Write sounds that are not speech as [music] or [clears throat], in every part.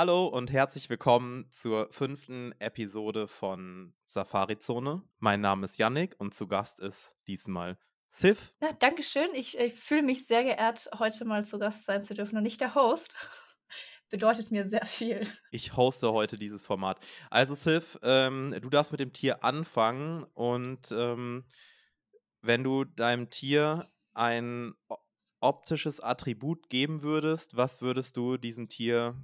Hallo und herzlich willkommen zur fünften Episode von Safari Zone. Mein Name ist Yannick und zu Gast ist diesmal Sif. Ja, Dankeschön. Ich, ich fühle mich sehr geehrt, heute mal zu Gast sein zu dürfen und nicht der Host. [laughs] Bedeutet mir sehr viel. Ich hoste heute dieses Format. Also Sif, ähm, du darfst mit dem Tier anfangen und ähm, wenn du deinem Tier ein optisches Attribut geben würdest, was würdest du diesem Tier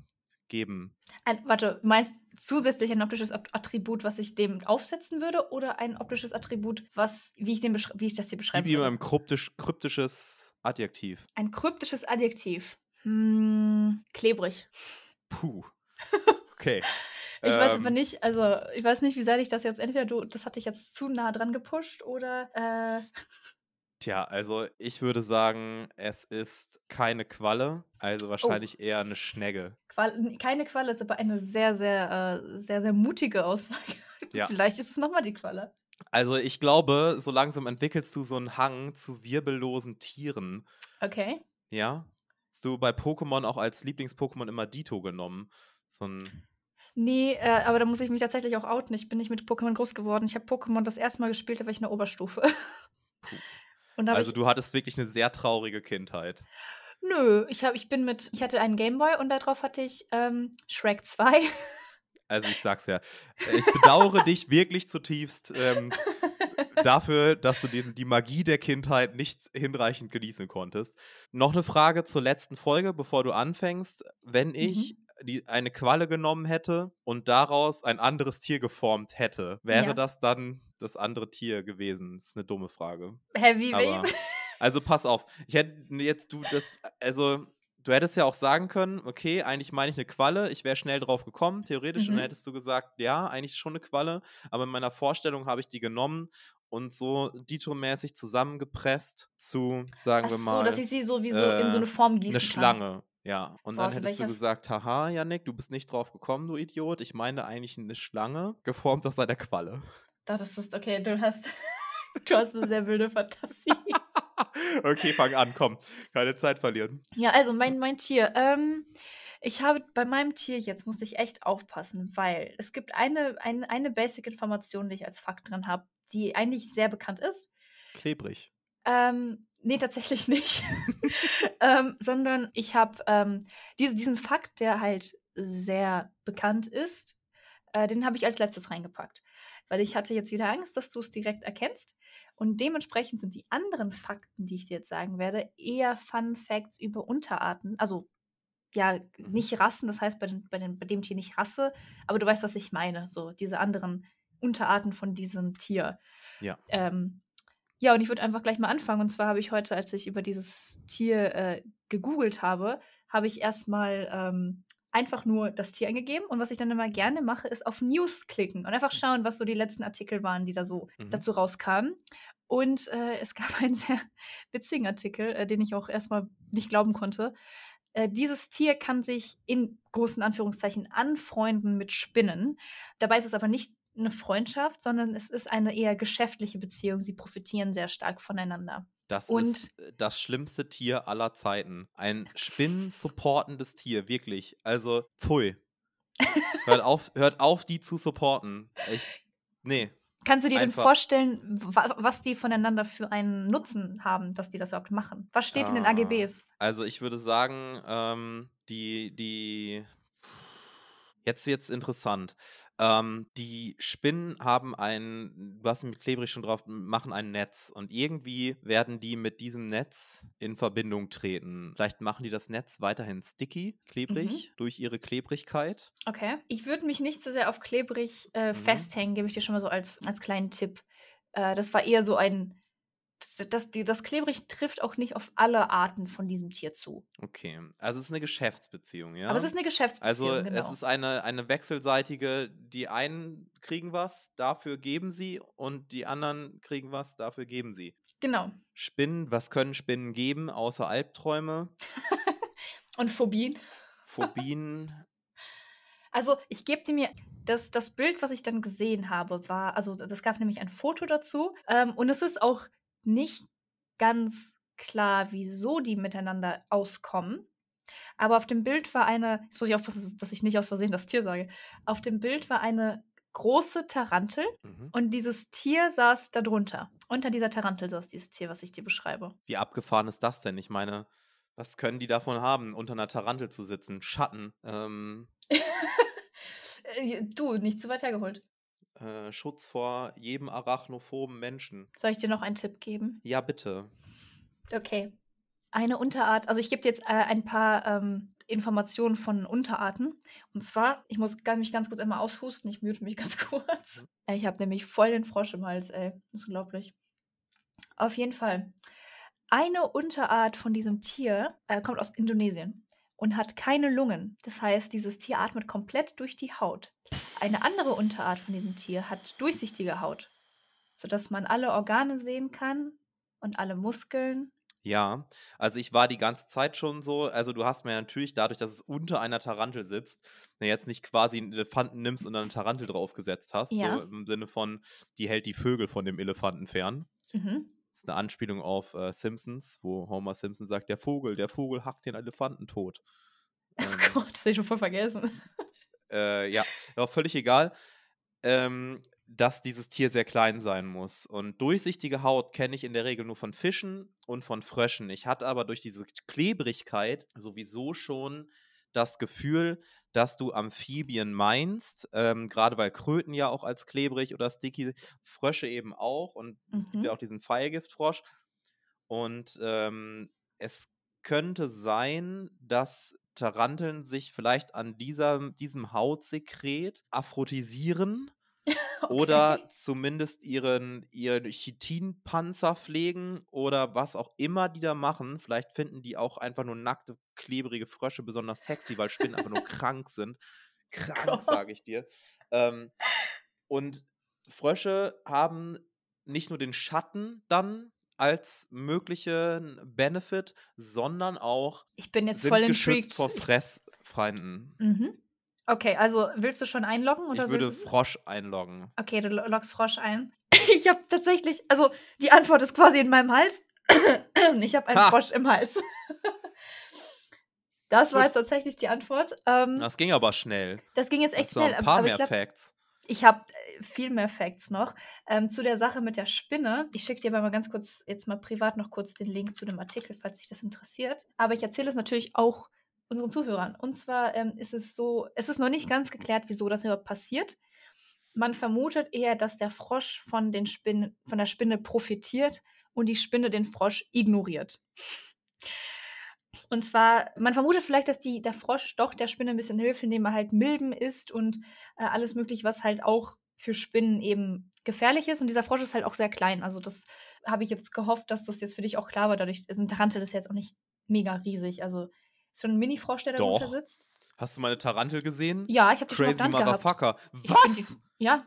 geben? Ein, warte, meinst zusätzlich ein optisches At- Attribut, was ich dem aufsetzen würde, oder ein optisches Attribut, was, wie ich, beschre- wie ich das hier Gib beschreiben ihm ein kryptisch, kryptisches Adjektiv. Ein kryptisches Adjektiv. Hm, klebrig. Puh. [laughs] Okay. Ich weiß aber Ähm, nicht, also ich weiß nicht, wie sehr ich das jetzt, entweder du, das hatte ich jetzt zu nah dran gepusht oder, äh, Tja, also ich würde sagen, es ist keine Qualle, also oh, wahrscheinlich eher eine Schnegge. Qual keine Qualle ist aber eine sehr, sehr, äh, sehr, sehr mutige Aussage. [laughs] Ja. Vielleicht ist es nochmal die Qualle. Also ich glaube, so langsam entwickelst du so einen Hang zu wirbellosen Tieren. Okay. Ja? Hast du bei Pokémon auch als Lieblings-Pokémon immer Dito genommen? So ein. Nee, äh, aber da muss ich mich tatsächlich auch outen. Ich bin nicht mit Pokémon groß geworden. Ich habe Pokémon das erste Mal gespielt, da war ich in der Oberstufe. Puh. Also du hattest wirklich eine sehr traurige Kindheit. nö, ich, hab, ich bin mit, ich hatte einen Gameboy und darauf hatte ich ähm, Shrek 2. [laughs] Also ich sag's ja. Ich bedauere dich wirklich zutiefst ähm, dafür, dass du die, die Magie der Kindheit nicht hinreichend genießen konntest. Noch eine Frage zur letzten Folge, bevor du anfängst. Wenn ich Mhm. Die, eine Qualle genommen hätte und daraus ein anderes Tier geformt hätte, wäre Ja. das dann das andere Tier gewesen? Das ist eine dumme Frage. Hä, wie? Aber, also pass auf. Ich hätte jetzt du das, also du hättest ja auch sagen können, okay, eigentlich meine ich eine Qualle, ich wäre schnell drauf gekommen, theoretisch, und dann Mhm. hättest du gesagt, ja, eigentlich schon eine Qualle, aber in meiner Vorstellung habe ich die genommen und so Dito-mäßig zusammengepresst zu, sagen Ach wir so, dass mal, ich sie so wie so in so äh, eine Form eine gießen kann. Schlange. Ja, und Boah, dann hättest du gesagt, haha, Yannick, du bist nicht drauf gekommen, du Idiot. Ich meine eigentlich eine Schlange, geformt aus einer Qualle. Das ist okay, du hast, [laughs] du hast eine sehr wilde Fantasie. [laughs] okay, fang an, komm. Keine Zeit verlieren. Ja, also mein, mein Tier. Ähm, ich habe bei meinem Tier jetzt, muss ich echt aufpassen, weil es gibt eine, eine, eine Basic-Information, die ich als Fakt drin habe, die eigentlich sehr bekannt ist. Klebrig. Ähm, nee, tatsächlich nicht. [laughs] ähm, sondern ich habe ähm, diese, diesen Fakt, der halt sehr bekannt ist, äh, den habe ich als letztes reingepackt. Weil ich hatte jetzt wieder Angst, dass du es direkt erkennst. Und dementsprechend sind die anderen Fakten, die ich dir jetzt sagen werde, eher Fun Facts über Unterarten. Also ja, Mhm. nicht Rassen, das heißt bei, den, bei, den, bei dem Tier nicht Rasse, aber du weißt, was ich meine. So, diese anderen Unterarten von diesem Tier. Ja. Ähm, ja, und ich würde einfach gleich mal anfangen. Und zwar habe ich heute, als ich über dieses Tier äh, gegoogelt habe, habe ich erstmal ähm, einfach nur das Tier eingegeben. Und was ich dann immer gerne mache, ist auf News klicken und einfach schauen, was so die letzten Artikel waren, die da so Mhm. dazu rauskamen. Und äh, es gab [laughs] einen sehr witzigen Artikel, äh, den ich auch erstmal nicht glauben konnte. Äh, dieses Tier kann sich in großen Anführungszeichen anfreunden mit Spinnen. Dabei ist es aber nicht eine Freundschaft, sondern es ist eine eher geschäftliche Beziehung. Sie profitieren sehr stark voneinander. Das Und ist äh, das schlimmste Tier aller Zeiten. Ein spinnensupportendes Tier, wirklich. Also, pfui. Hört auf, hört auf, die zu supporten. Ich, nee, kannst du dir denn einfach. vorstellen, wa was die voneinander für einen Nutzen haben, dass die das überhaupt machen? Was steht in den Ah, AGBs? also ich würde sagen, ähm, die, die, jetzt wird's interessant. Ähm, die Spinnen haben ein, du hast mit klebrig schon drauf, machen ein Netz und irgendwie werden die mit diesem Netz in Verbindung treten. Vielleicht machen die das Netz weiterhin sticky, Mhm. klebrig, durch ihre Klebrigkeit. Okay. Ich würde mich nicht so sehr auf klebrig äh, Mhm. festhängen, gebe ich dir schon mal so als, als kleinen Tipp. Äh, das war eher so ein. Das, die, das klebrig trifft auch nicht auf alle Arten von diesem Tier zu. Okay, also es ist eine Geschäftsbeziehung, ja? Aber es ist eine Geschäftsbeziehung, Also genau. es ist eine, eine wechselseitige, die einen kriegen was, dafür geben sie und die anderen kriegen was, dafür geben sie. genau. Spinnen, was können Spinnen geben, außer Albträume, [laughs] Und Phobien. Phobien? [laughs] Also, ich gebe dir mir. Das, das Bild, was ich dann gesehen habe, war, also das gab nämlich ein Foto dazu. Ähm, und es ist auch nicht ganz klar, wieso die miteinander auskommen. Aber auf dem Bild war eine, jetzt muss ich aufpassen, dass ich nicht aus Versehen das Tier sage. Auf dem Bild war eine große Tarantel Mhm. und dieses Tier saß darunter. Unter dieser Tarantel saß dieses Tier, was ich dir beschreibe. Wie abgefahren ist das denn? Ich meine, was können die davon haben, unter einer Tarantel zu sitzen? Schatten, ähm, [laughs] Äh, du, nicht zu weit hergeholt. Äh, Schutz vor jedem arachnophoben Menschen. Soll ich dir noch einen Tipp geben? Ja, bitte. Okay. Eine Unterart, also ich gebe dir jetzt äh, ein paar ähm, Informationen von Unterarten. Und zwar, ich muss gar- mich ganz kurz einmal aushusten, ich mute mich [laughs] ganz kurz. Äh, Ich habe nämlich voll den Frosch im Hals, ey. Das ist unglaublich. Auf jeden Fall. Eine Unterart von diesem Tier äh, kommt aus Indonesien und hat keine Lungen. Das heißt, dieses Tier atmet komplett durch die Haut. Eine andere Unterart von diesem Tier hat durchsichtige Haut, sodass man alle Organe sehen kann und alle Muskeln. Ja, also ich war die ganze Zeit schon so, also du hast mir natürlich dadurch, dass es unter einer Tarantel sitzt, jetzt nicht quasi einen Elefanten nimmst und dann eine Tarantel draufgesetzt hast, Ja. so im Sinne von, die hält die Vögel von dem Elefanten fern. Mhm. Das ist eine Anspielung auf äh, Simpsons, wo Homer Simpson sagt, der Vogel, der Vogel hackt den Elefanten tot. Ähm, Oh Gott, das habe ich schon voll vergessen. äh, ja, aber völlig egal, ähm, dass dieses Tier sehr klein sein muss. Und durchsichtige Haut kenne ich in der Regel nur von Fischen und von Fröschen. Ich hatte aber durch diese Klebrigkeit sowieso schon das Gefühl, dass du Amphibien meinst, ähm, gerade weil Kröten ja auch als klebrig oder sticky, Frösche eben auch und es gibt Mhm. ja auch diesen Pfeilgiftfrosch. Und ähm, es könnte sein, dass Taranteln sich vielleicht an dieser, diesem Hautsekret aphrodisieren [laughs] oder Okay. zumindest ihren, ihren Chitinpanzer pflegen oder was auch immer die da machen. Vielleicht finden die auch einfach nur nackte, klebrige Frösche besonders sexy, weil Spinnen einfach nur [laughs] krank sind. Krank, sage ich dir. Ähm, und Frösche haben nicht nur den Schatten dann als möglichen Benefit, sondern auch Ich bin jetzt sind voll geschützt intrigued. vor Fressfeinden. Mhm. Okay, also willst du schon einloggen? Oder Ich würde willst- Frosch einloggen. Okay, du lo- loggst Frosch ein. [laughs] Ich habe tatsächlich, also die Antwort ist quasi in meinem Hals. [coughs] Ich habe einen Ha. Frosch im Hals. [laughs] Das war Gut. jetzt tatsächlich die Antwort. Ähm, Das ging aber schnell. das ging jetzt echt noch schnell, ein paar aber mehr ich glaube, Facts. ich habe viel mehr Facts noch. Ähm, zu der Sache mit der Spinne. Ich schicke dir aber mal ganz kurz, jetzt mal privat noch kurz den Link zu dem Artikel, falls dich das interessiert. Aber ich erzähle es natürlich auch unseren Zuhörern. Und zwar ähm, ist es so, es ist noch nicht ganz geklärt, wieso das überhaupt passiert. Man vermutet eher, dass der Frosch von, den Spinnen, von der Spinne profitiert und die Spinne den Frosch ignoriert. Und zwar, man vermutet vielleicht, dass die, der Frosch doch der Spinne ein bisschen hilft, indem er halt Milben isst und äh, alles mögliche, was halt auch für Spinnen eben gefährlich ist. Und dieser Frosch ist halt auch sehr klein. Also das habe ich jetzt gehofft, dass das jetzt für dich auch klar war. Dadurch ist ein Tarantel ist jetzt auch nicht mega riesig. Also schon ein Mini-Frosch, der darunter Doch. sitzt. Hast du meine Tarantel gesehen? Ja, ich habe die schon Crazy gehabt. Motherfucker. Ich Was? Die, ja.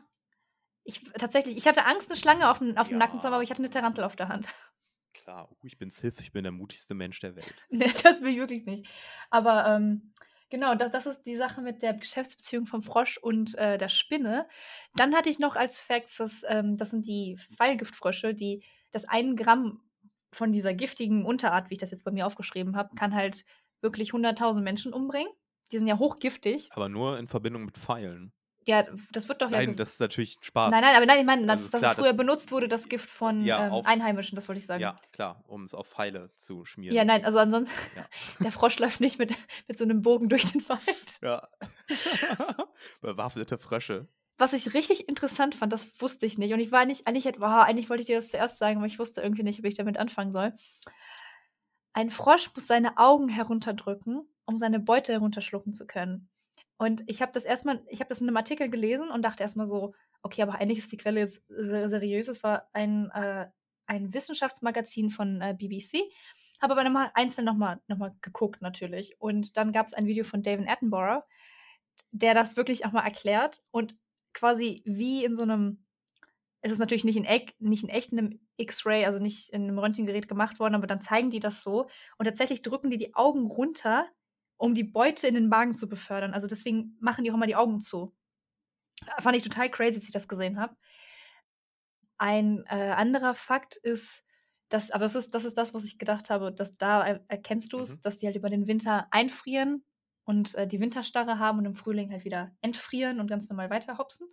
Ich, tatsächlich, ich hatte Angst, eine Schlange auf dem, auf dem Ja. Nacken zu haben, aber ich hatte eine Tarantel auf der Hand. [laughs] Klar, uh, ich bin Sith, ich bin der mutigste Mensch der Welt. [laughs] Nee, das will ich wirklich nicht. Aber ähm, genau, das, das ist die Sache mit der Geschäftsbeziehung vom Frosch und äh, der Spinne. Dann hatte ich noch als Facts, dass, ähm, das sind die Pfeilgiftfrösche, die das ein Gramm von dieser giftigen Unterart, wie ich das jetzt bei mir aufgeschrieben habe, kann halt wirklich 100.000 Menschen umbringen. Die sind ja hochgiftig. Aber nur in Verbindung mit Pfeilen. Ja, das wird doch ja. Nein, das ist natürlich Spaß. nein, nein, aber nein, ich meine, Also dass, dass klar, es früher das- benutzt wurde, das Gift von Ja, ähm, auf- Einheimischen, das wollte ich sagen. Ja, klar, um es auf Pfeile zu schmieren. Ja, nein, also ansonsten, Ja. [laughs] der Frosch läuft nicht mit, mit so einem Bogen durch den Wald. Ja. [laughs] Bewaffnete Frösche. Was ich richtig interessant fand, das wusste ich nicht. Und ich war nicht, eigentlich, hätte- wow, eigentlich wollte ich dir das zuerst sagen, aber ich wusste irgendwie nicht, ob ich damit anfangen soll. Ein Frosch muss seine Augen herunterdrücken, um seine Beute herunterschlucken zu können. Und ich habe das erstmal, ich habe das in einem Artikel gelesen und dachte erstmal so, okay, aber eigentlich ist die Quelle jetzt sehr seriös. Es war ein, äh, ein Wissenschaftsmagazin von äh, BBC. Habe aber nochmal einzeln nochmal noch mal geguckt, natürlich. Und dann gab es ein Video von David Attenborough, der das wirklich auch mal erklärt und quasi wie in so einem, es ist natürlich nicht in, nicht in echt in einem X-Ray, also nicht in einem Röntgengerät gemacht worden, aber dann zeigen die das so und tatsächlich drücken die die Augen runter, um die Beute in den Magen zu befördern. Also deswegen machen die auch immer die Augen zu. Fand ich total crazy, als ich das gesehen habe. Ein äh, anderer Fakt ist, Das, aber das ist, das ist das, was ich gedacht habe, dass da er, erkennst du es, Mhm. dass die halt über den Winter einfrieren und äh, die Winterstarre haben und im Frühling halt wieder entfrieren und ganz normal weiter hopsen.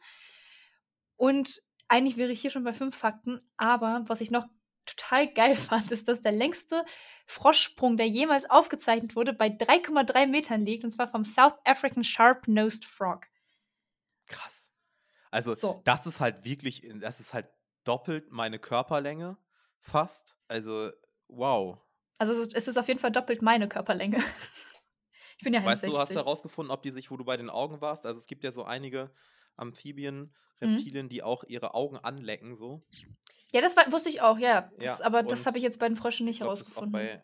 Und eigentlich wäre ich hier schon bei fünf Fakten, aber was ich noch total geil [laughs] fand, ist, dass der längste Froschsprung, der jemals aufgezeichnet wurde, bei 3,3 Metern liegt, und zwar vom South African Sharp-Nosed Frog. Krass. Also, So. das ist halt wirklich, das ist halt doppelt meine Körperlänge, fast. Also, wow. Also es ist- auf jeden Fall doppelt meine Körperlänge. [laughs] Ich bin ja Weißt du, hast 1,60. du herausgefunden, ob die sich, wo du bei den Augen warst? Also, es gibt ja so einige Amphibien, Mhm. Reptilien, die auch ihre Augen anlecken, so. Ja, das war, wusste ich auch, ja. Das, Ja, aber das habe ich jetzt bei den Fröschen nicht das herausgefunden. bei,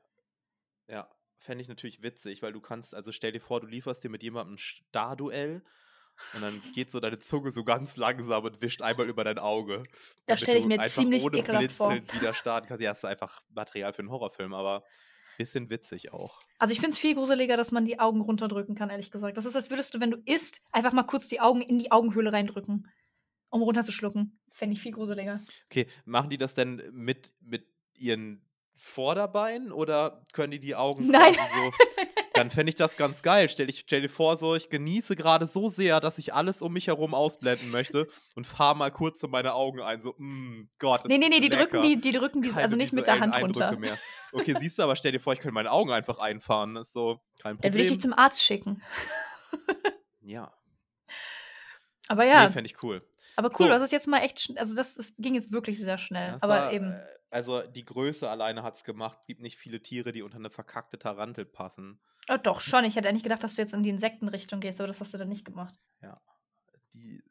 ja, fände ich natürlich witzig, weil du kannst, also stell dir vor, du lieferst dir mit jemandem ein Starduell und dann geht so deine Zunge so ganz langsam und wischt einmal über dein Auge. Das damit stelle ich mir ziemlich ohne ekelhaft vor. Wieder starten kannst. Ja, ist einfach Material für einen Horrorfilm, aber bisschen witzig auch. Also ich finde es viel gruseliger, dass man die Augen runterdrücken kann, ehrlich gesagt. Das ist, als würdest du, wenn du isst, einfach mal kurz die Augen in die Augenhöhle reindrücken, um runterzuschlucken. Fände ich viel gruseliger. Okay, machen die das denn mit, mit ihren Vorderbeinen oder können die die Augen Nein. so [laughs] dann fände ich das ganz geil. Stell, ich, stell dir vor, so, ich genieße gerade so sehr, dass ich alles um mich herum ausblenden möchte und fahre mal kurz so meine Augen ein. So, mm, Gott, das nee, nee, nee, die lecker. drücken die, die drücken die, Keine also nicht mit der Hand Eindrücke runter. Mehr. Okay, siehst du, aber stell dir vor, ich könnte meine Augen einfach einfahren. Das ist so kein Dann will ich Problem. dich zum Arzt schicken. ja, Aber ja, nee, fände ich cool. Aber cool, So. das ist jetzt mal echt, also das, das ging jetzt wirklich sehr schnell. Das aber war, eben, äh, Also die Größe alleine hat es gemacht. Es gibt nicht viele Tiere, die unter eine verkackte Tarantel passen. oh, doch, schon. Ich hätte eigentlich gedacht, dass du jetzt in die Insektenrichtung gehst, aber das hast du dann nicht gemacht. Die,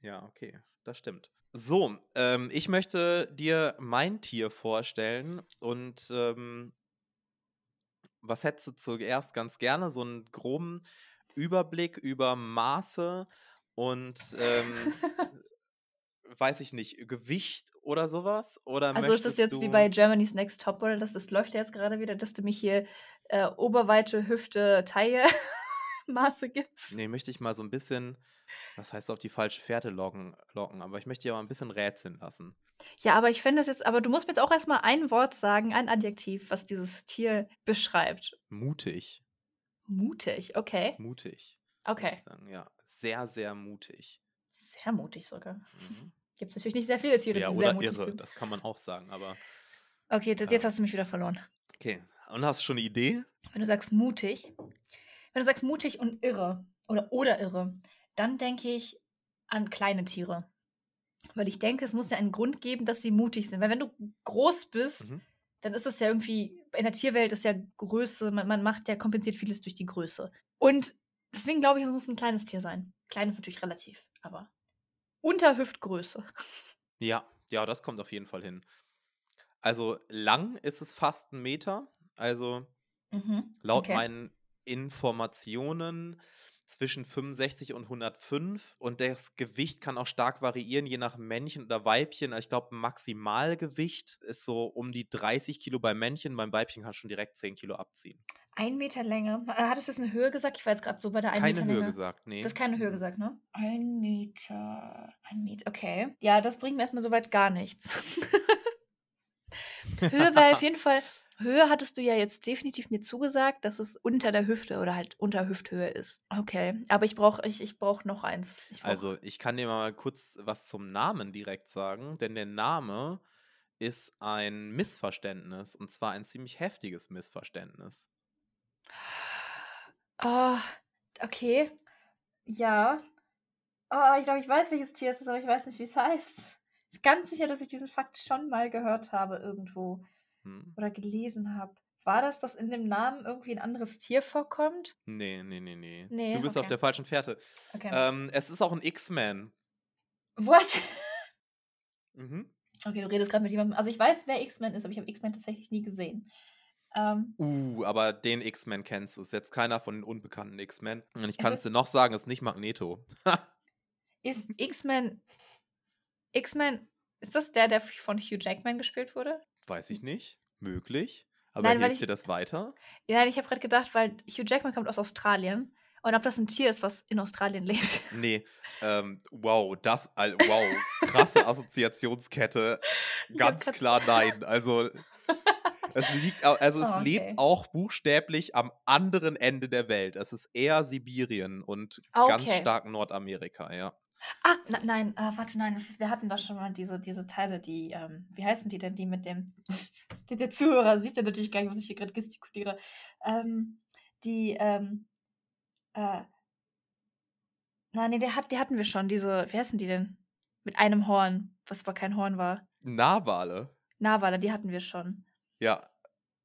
ja, okay, das stimmt. So, ähm, ich möchte dir mein Tier vorstellen und ähm, was hättest du zuerst ganz gerne? So einen groben Überblick über Maße und ähm, [laughs] weiß ich nicht, Gewicht oder sowas? Oder Also ist das jetzt wie bei Germany's Next Topmodel, das, das läuft ja jetzt gerade wieder, dass du mich hier äh, Oberweite, Hüfte, Taille [laughs] Maße gibst. Nee, möchte ich mal so ein bisschen, was heißt auf die falsche Fährte locken, locken, aber ich möchte ja mal ein bisschen rätseln lassen. Ja, aber ich finde das jetzt, aber du musst mir jetzt auch erstmal ein Wort sagen, ein Adjektiv, was dieses Tier beschreibt. Mutig, Mutig, okay. mutig. Okay. Sagen, ja, sehr, sehr mutig. Sehr mutig sogar. Mhm. Gibt es natürlich nicht sehr viele Tiere, ja, die sehr oder mutig irre, sind. das kann man auch sagen, aber Okay, das, jetzt Ja. hast du mich wieder verloren. okay. Und hast du schon eine Idee? Wenn du sagst mutig, wenn du sagst mutig und irre oder oder irre, dann denke ich an kleine Tiere. Weil ich denke, es muss ja einen Grund geben, dass sie mutig sind. Weil wenn du groß bist, Mhm. dann ist es ja irgendwie, in der Tierwelt ist ja Größe, man, man macht ja, kompensiert vieles durch die Größe. Und deswegen glaube ich, es muss ein kleines Tier sein. Klein ist natürlich relativ, aber unter Hüftgröße. Ja, ja, das kommt auf jeden Fall hin. Also lang ist es fast ein Meter. Also Mhm. laut okay. meinen Informationen zwischen 65 und 105 und das Gewicht kann auch stark variieren, je nach Männchen oder Weibchen. Ich glaube, Maximalgewicht ist so um die 30 Kilo beim Männchen, beim Weibchen kann schon direkt 10 Kilo abziehen. Ein Meter Länge. Äh, Hattest du jetzt eine Höhe gesagt? Ich war jetzt gerade so bei der ein Keine Meter Höhe Länge. gesagt, nee. Du hast keine Höhe Mhm. gesagt, ne? Ein Meter. Ein Meter, okay. Ja, das bringt mir erstmal soweit gar nichts. [laughs] Höhe war auf jeden Fall. Höhe hattest du ja jetzt definitiv mir zugesagt, dass es unter der Hüfte oder halt unter Hüfthöhe ist. Okay, aber ich brauche ich, ich brauch noch eins. Ich brauch, Also, ich kann dir mal kurz was zum Namen direkt sagen, denn der Name ist ein Missverständnis und zwar ein ziemlich heftiges Missverständnis. Oh, okay. Ja. Oh, ich glaube, ich weiß, welches Tier es ist, aber ich weiß nicht, wie es heißt. Ich bin ganz sicher, dass ich diesen Fakt schon mal gehört habe irgendwo. Hm? oder gelesen habe. War das, dass in dem Namen irgendwie ein anderes Tier vorkommt? Nee, nee, nee, nee. Nee, Du bist auf okay. der falschen Fährte. Okay. Ähm, es ist auch ein X-Man. What? Mhm. Okay, du redest gerade mit jemandem. Also ich weiß, wer X-Men ist, aber ich habe X-Men tatsächlich nie gesehen. Ähm, Uh, aber den X-Men kennst du. Ist jetzt keiner von den unbekannten X-Men. Und ich kann es dir noch sagen, es ist nicht Magneto. [laughs] ist X-Men. X-Men. Ist das der, der von Hugh Jackman gespielt wurde? Weiß ich nicht. Möglich. Aber Nein, hilft ich- dir das weiter? Ja, ich habe gerade gedacht, weil Hugh Jackman kommt aus Australien. Und ob das ein Tier ist, was in Australien lebt. [laughs] Nee. Ähm, wow, das, wow, krasse [laughs] Assoziationskette. Ganz klar nein. Also, Es liegt, also es Oh, okay. lebt auch buchstäblich am anderen Ende der Welt. Es ist eher Sibirien und ganz Okay. stark Nordamerika, ja. Ah, na, nein, äh, warte, nein, das ist, wir hatten da schon mal diese, diese Teile, die, ähm, wie heißen die denn, die mit dem, [laughs] der, der Zuhörer sieht ja natürlich gar nicht, was ich hier gerade gestikuliere, ähm, die, ähm, äh, nein, nee, der hat, die hatten wir schon, diese, wie heißen die denn? Mit einem Horn, was aber kein Horn war. Narwale. Narwale, die hatten wir schon. Ja.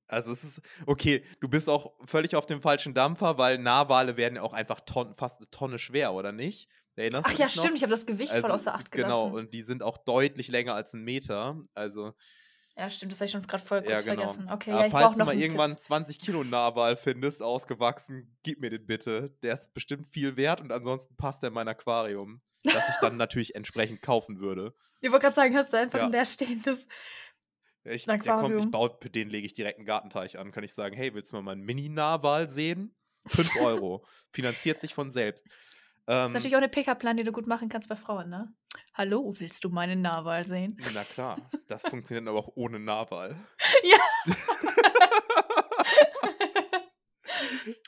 Also es ist, okay, du bist auch völlig auf dem falschen Dampfer, weil Narwale werden ja auch einfach ton, fast eine Tonne schwer, oder nicht? Erinnerst Ach du ja, noch? stimmt, ich habe das Gewicht voll Also, außer Acht genau, gelassen. und die sind auch deutlich länger als ein Meter. Also, Ja, stimmt, das habe ich schon gerade voll kurz ja, genau. vergessen. Okay, Aber ja, ich falls brauche du noch mal irgendwann Tipps. 20 Kilo Narwal findest, ausgewachsen, gib mir den bitte. Der ist bestimmt viel wert und ansonsten passt er in mein Aquarium. Das ich dann [laughs] natürlich entsprechend kaufen würde. Ich wollte gerade sagen, hast du einfach Ja. ein leerstehendes Ich, der kommt, ich baue, für den lege ich direkt einen Gartenteich an. Kann ich sagen, hey, willst du mal meinen Mini-Narwal sehen? 5 Euro. [laughs] Finanziert sich von selbst. Das ist Ähm, natürlich auch eine Pickup-Plan, die du gut machen kannst bei Frauen, ne? Hallo, willst du meinen Narwal sehen? na klar, das [laughs] funktioniert aber auch ohne Narwal. Ja. [laughs]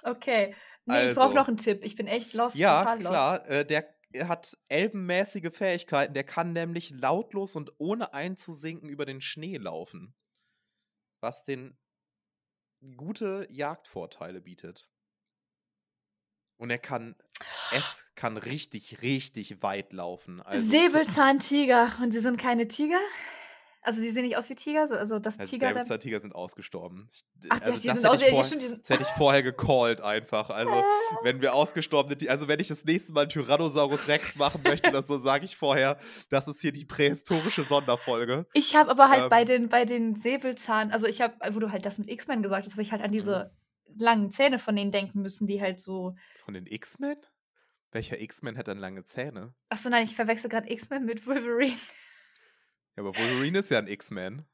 okay. Nee, ich brauche Also. noch einen Tipp. Ich bin echt lost, Ja, total lost. klar, äh, der hat elbenmäßige Fähigkeiten. Der kann nämlich lautlos und ohne einzusinken über den Schnee laufen. Was den gute Jagdvorteile bietet. Und er kann, es kann richtig, richtig weit laufen. Also, Säbelzahntiger. Und sie sind keine Tiger? Also, sie sehen nicht aus wie Tiger? So, also, das also Tiger. Da, Säbelzahntiger sind ausgestorben. Ach, die- also die das sind aus. ich Ja, vorher- stimmt, die sind. Das hätte ich vorher gecallt einfach. Also, [laughs] wenn wir ausgestorbene, also wenn ich das nächste Mal Tyrannosaurus Rex machen möchte, das so sage ich vorher, das ist hier die prähistorische Sonderfolge. Ich habe aber halt bei Ähm. den, bei den Säbelzahn, also ich habe, wo du halt das mit X-Men gesagt hast, habe ich halt an diese langen Zähne von denen denken müssen, die halt so. Von den X-Men? Welcher X-Men hat dann lange Zähne? Achso, nein, ich verwechsel gerade X-Men mit Wolverine. Ja, aber Wolverine ist ja ein X-Men.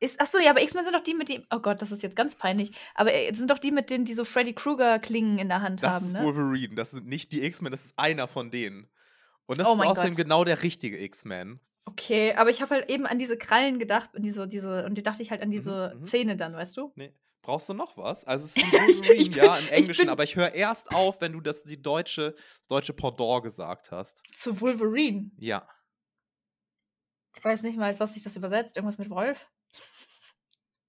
Ist, achso, ja, aber X-Men sind doch die mit dem. Oh Gott, das ist jetzt ganz peinlich. Aber äh, sind doch die mit denen, die so Freddy Krueger-Klingen in der Hand Das haben, ist ne? Wolverine. Das sind nicht die X-Men, das ist einer von denen. Und das Oh ist außerdem Gott. genau der richtige X-Men. Okay, aber ich habe halt eben an diese Krallen gedacht und diese, diese, und die dachte ich halt an diese mhm. Zähne dann, weißt du? Nee. Brauchst du noch was? Also es ist [laughs] ein Wolverine, bin- ja, im Englischen, [laughs] aber ich höre erst auf, wenn du das die deutsche, das deutsche Pendant gesagt hast. Zu Wolverine. Ja. Ich weiß nicht mal, was sich das übersetzt. Irgendwas mit Wolf?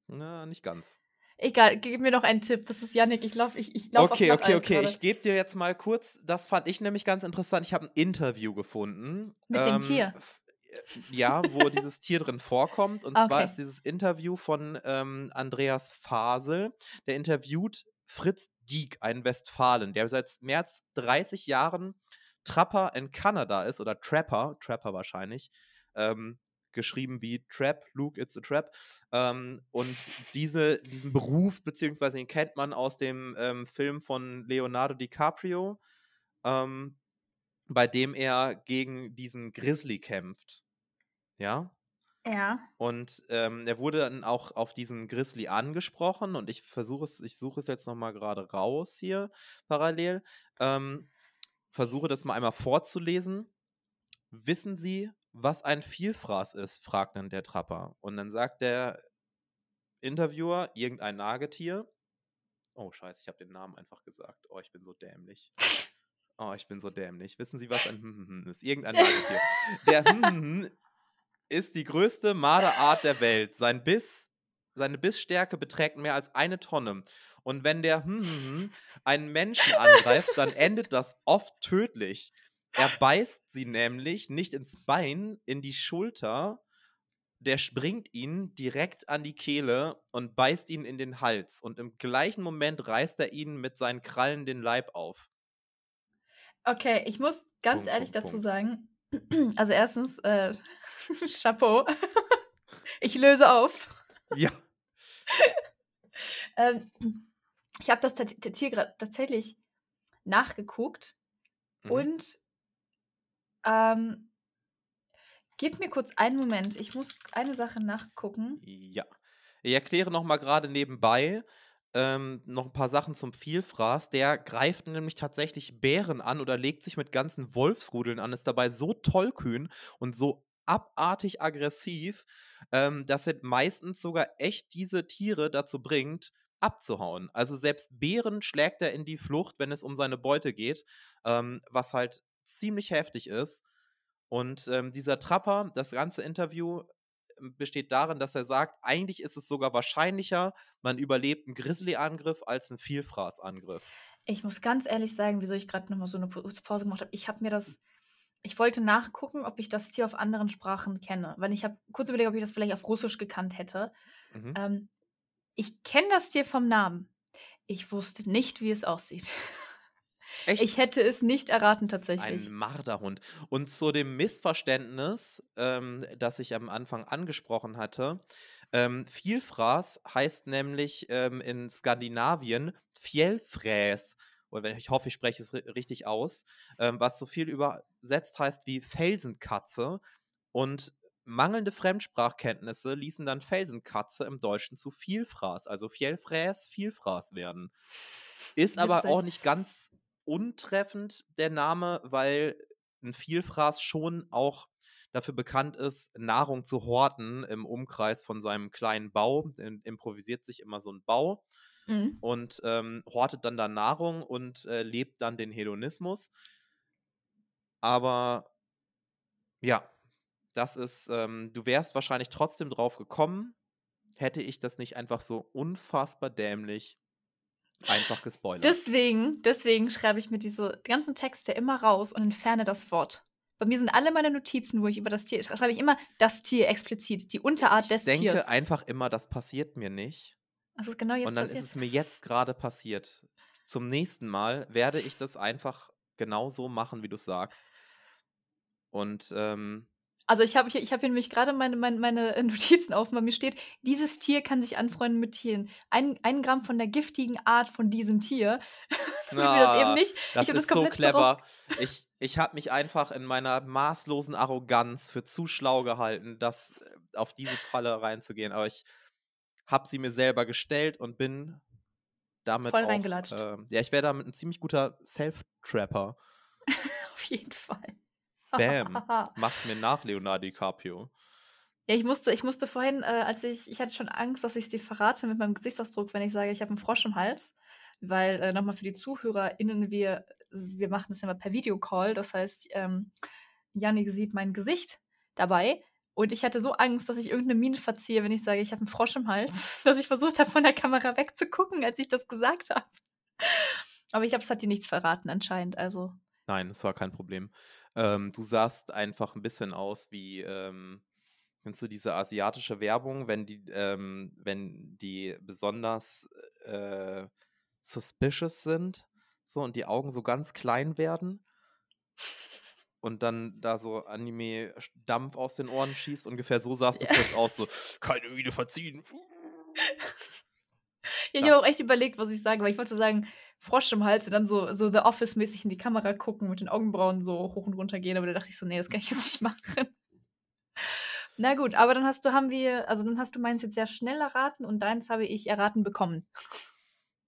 Na, nicht ganz. Egal, gib mir noch einen Tipp. Das ist Yannick. Ich laufe ich, ich lauf Okay, auf okay, okay. gerade. Ich gebe dir jetzt mal kurz, das fand ich nämlich ganz interessant. Ich habe ein Interview gefunden. Mit dem Tier? äh, Ja, wo dieses Tier drin vorkommt. Und Ah, zwar okay. ist dieses Interview von ähm, Andreas Fasel. Der interviewt Fritz Dieck, einen Westfalen, der seit mehr als 30 Jahren Trapper in Kanada ist oder Trapper, Trapper wahrscheinlich. Ähm, geschrieben wie Trap, Luke, it's a Trap. Ähm, und diese, diesen Beruf, beziehungsweise den kennt man aus dem ähm, Film von Leonardo DiCaprio, ähm, bei dem er gegen diesen Grizzly kämpft. Ja. Ja. Und ähm, er wurde dann auch auf diesen Grizzly angesprochen und ich versuche es, ich suche es jetzt nochmal gerade raus hier parallel. Ähm, versuche das mal einmal vorzulesen. Wissen Sie, was ein Vielfraß ist? fragt dann der Trapper. Und dann sagt der Interviewer irgendein Nagetier. Oh, scheiße, ich habe den Namen einfach gesagt. Oh, ich bin so dämlich. Oh, ich bin so dämlich. Wissen Sie, was ein hm, hm, hm ist? Irgendein Nagetier. Der ist die größte Marderart der Welt. Sein Biss, seine Bissstärke beträgt mehr als eine Tonne. Und wenn der einen Menschen angreift, dann endet das oft tödlich. Er beißt sie nämlich nicht ins Bein, in die Schulter. Der springt ihn direkt an die Kehle und beißt ihn in den Hals. Und im gleichen Moment reißt er ihnen mit seinen Krallen den Leib auf. Okay, ich muss ganz Punkt, ehrlich Punkt, dazu Punkt. sagen, [clears throat] also erstens, äh, [laughs] Chapeau. [laughs] ich löse auf. Ja. [laughs] Ähm, ich habe das Tier gerade tatsächlich nachgeguckt Mhm. und ähm, gib mir kurz einen Moment. Ich muss eine Sache nachgucken. Ja. Ich erkläre noch mal gerade nebenbei ähm, noch ein paar Sachen zum Vielfraß. Der greift nämlich tatsächlich Bären an oder legt sich mit ganzen Wolfsrudeln an, ist dabei so tollkühn und so abartig aggressiv, ähm, dass er meistens sogar echt diese Tiere dazu bringt, abzuhauen. Also selbst Bären schlägt er in die Flucht, wenn es um seine Beute geht, ähm, was halt ziemlich heftig ist. Und ähm, dieser Trapper, das ganze Interview ähm, besteht darin, dass er sagt, eigentlich ist es sogar wahrscheinlicher, man überlebt einen Grizzly-Angriff als einen Vielfraß-Angriff. Ich muss ganz ehrlich sagen, wieso ich gerade nochmal so eine Pause gemacht habe. Ich habe mir das, ich wollte nachgucken, ob ich das Tier auf anderen Sprachen kenne, weil ich habe kurz überlegt, ob ich das vielleicht auf Russisch gekannt hätte. Mhm. Ähm, ich kenne das Tier vom Namen. Ich wusste nicht, wie es aussieht. [laughs] Echt? Ich hätte es nicht erraten tatsächlich. Ein Marderhund. Und zu dem Missverständnis, ähm, das ich am Anfang angesprochen hatte, ähm, Vielfraß heißt nämlich ähm, in Skandinavien Fjellfräs. Oder ich hoffe, ich spreche es richtig aus, ähm, was so viel übersetzt heißt wie Felsenkatze. Und mangelnde Fremdsprachkenntnisse ließen dann Felsenkatze im Deutschen zu Vielfraß, also Fjellfräs, Vielfraß werden. Ist aber auch nicht ganz untreffend, der Name, weil ein Vielfraß schon auch dafür bekannt ist, Nahrung zu horten im Umkreis von seinem kleinen Bau. Er improvisiert sich immer so ein Bau mhm. und ähm, hortet dann da Nahrung und äh, lebt dann den Hedonismus. Aber ja, das ist, ähm, du wärst wahrscheinlich trotzdem drauf gekommen, hätte ich das nicht einfach so unfassbar dämlich einfach gespoilert. Deswegen, deswegen schreibe ich mir diese ganzen Texte immer raus und entferne das Wort. Bei mir sind alle meine Notizen, wo ich über das Tier schreibe ich immer das Tier explizit, die Unterart ich des Tiers. Ich denke einfach immer, das passiert mir nicht. Das ist genau jetzt Und dann passiert. ist es mir jetzt gerade passiert. Zum nächsten Mal werde ich das einfach genau so machen, wie du es sagst. Und ähm, also ich habe hier, ich hab hier nämlich gerade meine, meine, meine [laughs] Notizen auf, bei mir steht, dieses Tier kann sich anfreunden mit Tieren. Ein, ein Gramm von der giftigen Art von diesem Tier. [laughs] Na, das eben nicht. Das ich ist das so clever. Ich, ich habe mich einfach in meiner maßlosen Arroganz für zu schlau gehalten, das äh, auf diese Falle reinzugehen. Aber ich habe sie mir selber gestellt und bin damit Voll auch, reingelatscht. Äh, ja, ich wäre damit ein ziemlich guter Self-Trapper. [laughs] auf jeden Fall. Bam. [laughs] Mach's mir nach, Leonardo DiCaprio. Ja, ich musste, ich musste vorhin, äh, als ich, ich hatte schon Angst, dass ich es dir verrate mit meinem Gesichtsausdruck, wenn ich sage, ich habe einen Frosch im Hals. Weil, äh, nochmal für die ZuhörerInnen, wir, wir machen das immer per Videocall. Das heißt, ähm, Janik sieht mein Gesicht dabei. Und ich hatte so Angst, dass ich irgendeine Miene verziehe, wenn ich sage, ich habe einen Frosch im Hals, [laughs] dass ich versucht habe, von der Kamera wegzugucken, als ich das gesagt habe. Aber ich glaube, es hat dir nichts verraten anscheinend. Also. Nein, es war kein Problem. Ähm, du sahst einfach ein bisschen aus wie, ähm, kennst du diese asiatische Werbung, wenn die, ähm, wenn die besonders äh, suspicious sind, so und die Augen so ganz klein werden und dann da so Anime-Dampf aus den Ohren schießt, ungefähr so sahst du ja. kurz aus, so [laughs] keine Miene verziehen. Ja, ich habe auch echt überlegt, was ich sage, weil ich wollte sagen, Frosch im Hals und dann so, so The Office-mäßig in die Kamera gucken, mit den Augenbrauen so hoch und runter gehen. Aber da dachte ich so, nee, das kann ich jetzt nicht machen. [laughs] Na gut, aber dann hast du, haben wir, also dann hast du meins jetzt sehr schnell erraten und deins habe ich erraten bekommen.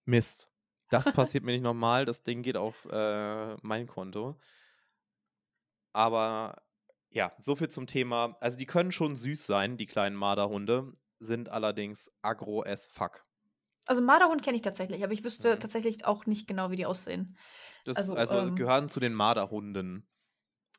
Mist. Das [laughs] passiert mir nicht nochmal. Das Ding geht auf äh, mein Konto. Aber ja, so viel zum Thema. Also die können schon süß sein, die kleinen Marderhunde, sind allerdings aggro as fuck. Also Marderhund kenne ich tatsächlich, aber ich wüsste mhm. tatsächlich auch nicht genau, wie die aussehen. Das, also, also ähm, gehören zu den Marderhunden.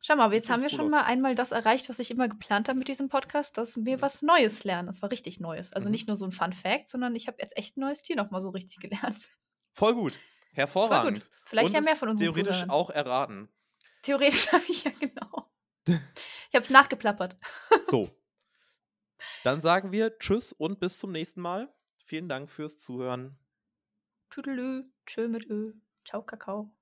Schau mal, jetzt haben wir schon mal einmal das erreicht, was ich immer geplant habe mit diesem Podcast, dass wir mhm. was Neues lernen. Das war richtig Neues. Also mhm. nicht nur so ein Fun Fact, sondern ich habe jetzt echt ein neues Tier nochmal so richtig [laughs] gelernt. Voll gut. Hervorragend. Voll gut. Vielleicht Und ja mehr von uns. Theoretisch Zuhörern. auch erraten. Theoretisch [laughs] habe ich ja genau. [laughs] ich habe es nachgeplappert. so. Dann sagen wir Tschüss und bis zum nächsten Mal. Vielen Dank fürs Zuhören. Tüdelü, tschö mit Ö. Ciao, Kakao.